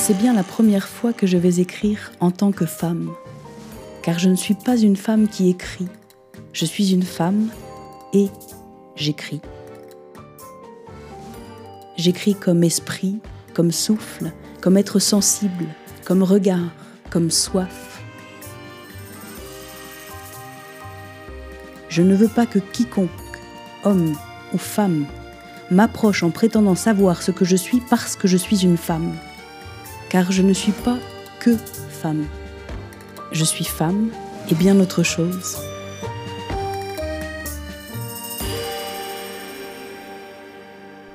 c'est bien la première fois que je vais écrire en tant que femme, car je ne suis pas une femme qui écrit, je suis une femme et j'écris. J'écris comme esprit, comme souffle, comme être sensible, comme regard, comme soif. Je ne veux pas que quiconque, homme ou femme, m'approche en prétendant savoir ce que je suis parce que je suis une femme. Car je ne suis pas que femme. Je suis femme et bien autre chose.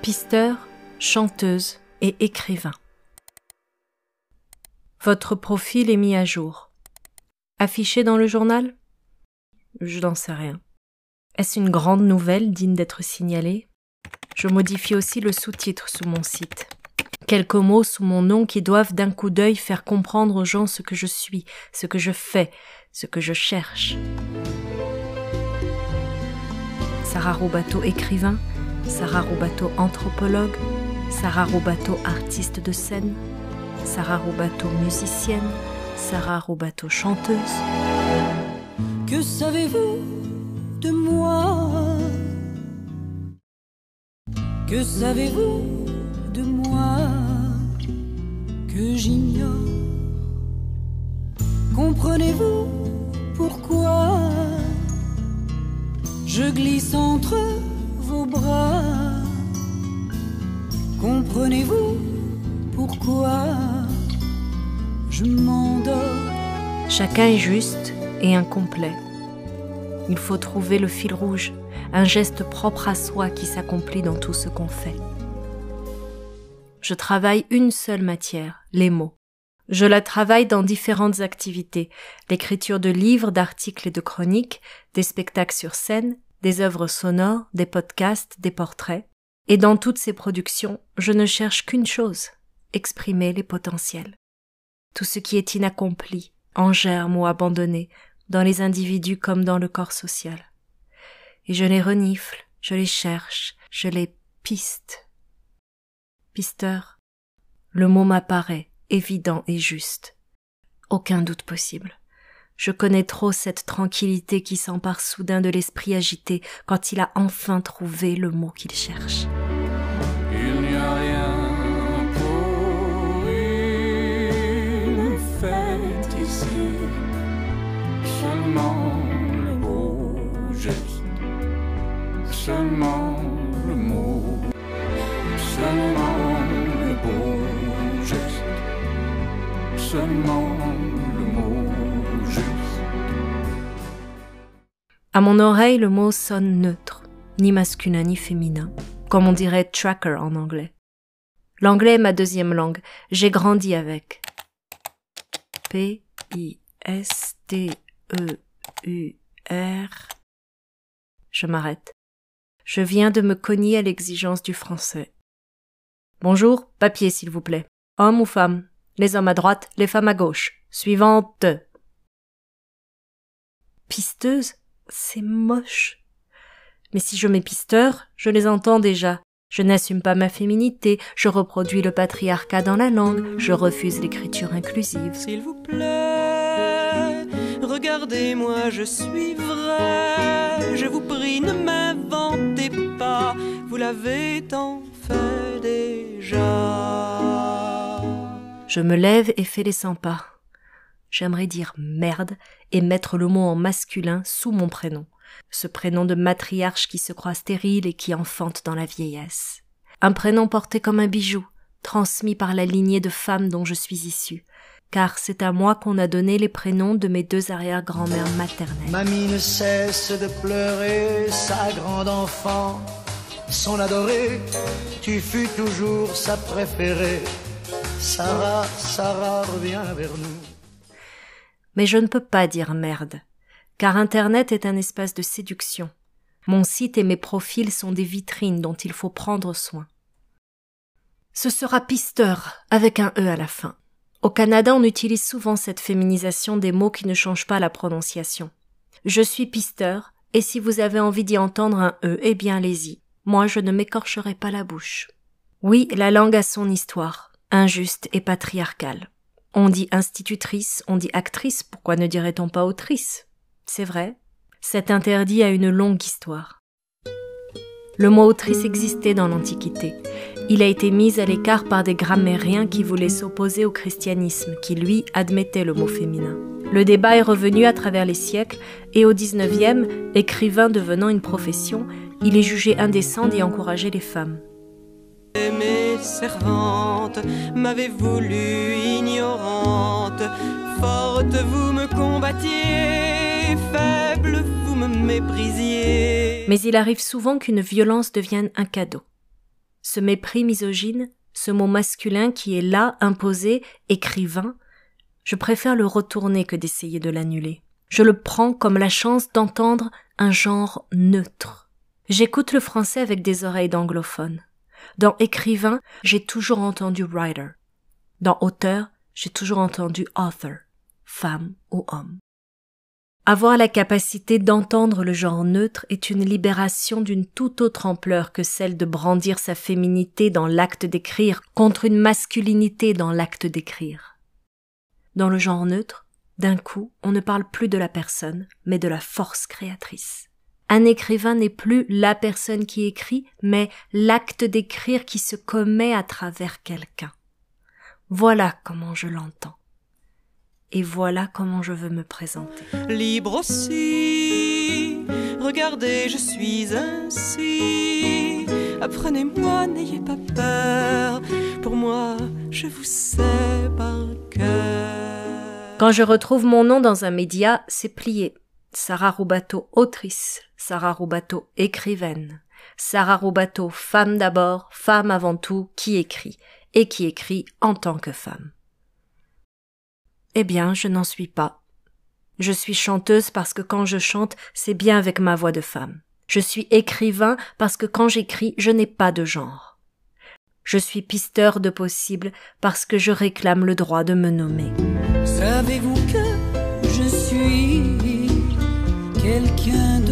Pisteur, chanteuse et écrivain. Votre profil est mis à jour. Affiché dans le journal? Je n'en sais rien. Est-ce une grande nouvelle digne d'être signalée? Je modifie aussi le sous-titre sous mon site. Quelques mots sous mon nom qui doivent d'un coup d'œil faire comprendre aux gens ce que je suis, ce que je fais, ce que je cherche. Sarah Roubateau écrivain, Sarah Roubateau anthropologue, Sarah Roubateau artiste de scène, Sarah Roubateau musicienne, Sarah Roubateau chanteuse. Que savez-vous de moi? Que savez-vous? Que j'ignore Comprenez-vous pourquoi je glisse entre vos bras? Comprenez-vous pourquoi je m'endors? Chacun est juste et incomplet. Il faut trouver le fil rouge, un geste propre à soi qui s'accomplit dans tout ce qu'on fait. Je travaille une seule matière, les mots. Je la travaille dans différentes activités, l'écriture de livres, d'articles et de chroniques, des spectacles sur scène, des œuvres sonores, des podcasts, des portraits. Et dans toutes ces productions, je ne cherche qu'une chose, exprimer les potentiels. Tout ce qui est inaccompli, en germe ou abandonné, dans les individus comme dans le corps social. Et je les renifle, je les cherche, je les piste. Le mot m'apparaît, évident et juste. Aucun doute possible. Je connais trop cette tranquillité qui s'empare soudain de l'esprit agité quand il a enfin trouvé le mot qu'il cherche. À mon oreille, le mot sonne neutre, ni masculin ni féminin, comme on dirait tracker en anglais. L'anglais est ma deuxième langue, j'ai grandi avec. P I S T E U R. Je m'arrête. Je viens de me cogner à l'exigence du français. Bonjour, papier s'il vous plaît. Homme ou femme? Les hommes à droite, les femmes à gauche. Suivante. Pisteuse? C'est moche. Mais si je mets pisteur, je les entends déjà. Je n'assume pas ma féminité, je reproduis le patriarcat dans la langue, je refuse l'écriture inclusive. S'il vous plaît, regardez-moi, je suis vrai. Je vous prie, ne m'inventez pas, vous l'avez tant fait déjà. Je me lève et fais les cent pas. J'aimerais dire merde et mettre le mot en masculin sous mon prénom. Ce prénom de matriarche qui se croit stérile et qui enfante dans la vieillesse. Un prénom porté comme un bijou, transmis par la lignée de femmes dont je suis issue. Car c'est à moi qu'on a donné les prénoms de mes deux arrière-grand-mères maternelles. Mamie ne cesse de pleurer, sa grande enfant, son adorée, tu fus toujours sa préférée. Sarah, Sarah, reviens vers nous. Mais je ne peux pas dire merde, car Internet est un espace de séduction. Mon site et mes profils sont des vitrines dont il faut prendre soin. Ce sera pisteur, avec un E à la fin. Au Canada, on utilise souvent cette féminisation des mots qui ne changent pas la prononciation. Je suis pisteur, et si vous avez envie d'y entendre un E, eh bien allez-y. Moi, je ne m'écorcherai pas la bouche. Oui, la langue a son histoire. injuste et patriarcale. On dit institutrice, on dit actrice, pourquoi ne dirait-on pas autrice? C'est vrai, cet interdit a une longue histoire. Le mot autrice existait dans l'Antiquité. Il a été mis à l'écart par des grammairiens qui voulaient s'opposer au christianisme, qui lui admettait le mot féminin. Le débat est revenu à travers les siècles et au XIXe, écrivain devenant une profession, il est jugé indécent d'y encourager les femmes. Mes servantes m'avez voulu ignorante, forte vous me combattiez, faible vous me méprisiez. Mais il arrive souvent qu'une violence devienne un cadeau. Ce mépris misogyne, ce mot masculin qui est là, imposé, écrivain, je préfère le retourner que d'essayer de l'annuler. Je le prends comme la chance d'entendre un genre neutre. J'écoute le français avec des oreilles d'anglophone. Dans écrivain, j'ai toujours entendu writer. Dans auteur, j'ai toujours entendu author, femme ou homme. Avoir la capacité d'entendre le genre neutre est une libération d'une toute autre ampleur que celle de brandir sa féminité dans l'acte d'écrire contre une masculinité dans l'acte d'écrire. Dans le genre neutre, d'un coup, on ne parle plus de la personne, mais de la force créatrice. Un écrivain n'est plus la personne qui écrit, mais l'acte d'écrire qui se commet à travers quelqu'un. Voilà comment je l'entends. Et voilà comment je veux me présenter. Libre aussi, regardez, je suis ainsi. Apprenez-moi, n'ayez pas peur. Pour moi, je vous sais par cœur. Quand je retrouve mon nom dans un média, c'est plié. Sarah Roubateau, autrice. Sarah Roubateau, écrivaine. Sarah Roubateau, femme d'abord, femme avant tout, qui écrit, et qui écrit en tant que femme. Eh bien, je n'en suis pas. Je suis chanteuse parce que quand je chante, c'est bien avec ma voix de femme. Je suis écrivain parce que quand j'écris, je n'ai pas de genre. Je suis pisteur de possible parce que je réclame le droit de me nommer. Savez-vous que je suis quelqu'un d'autre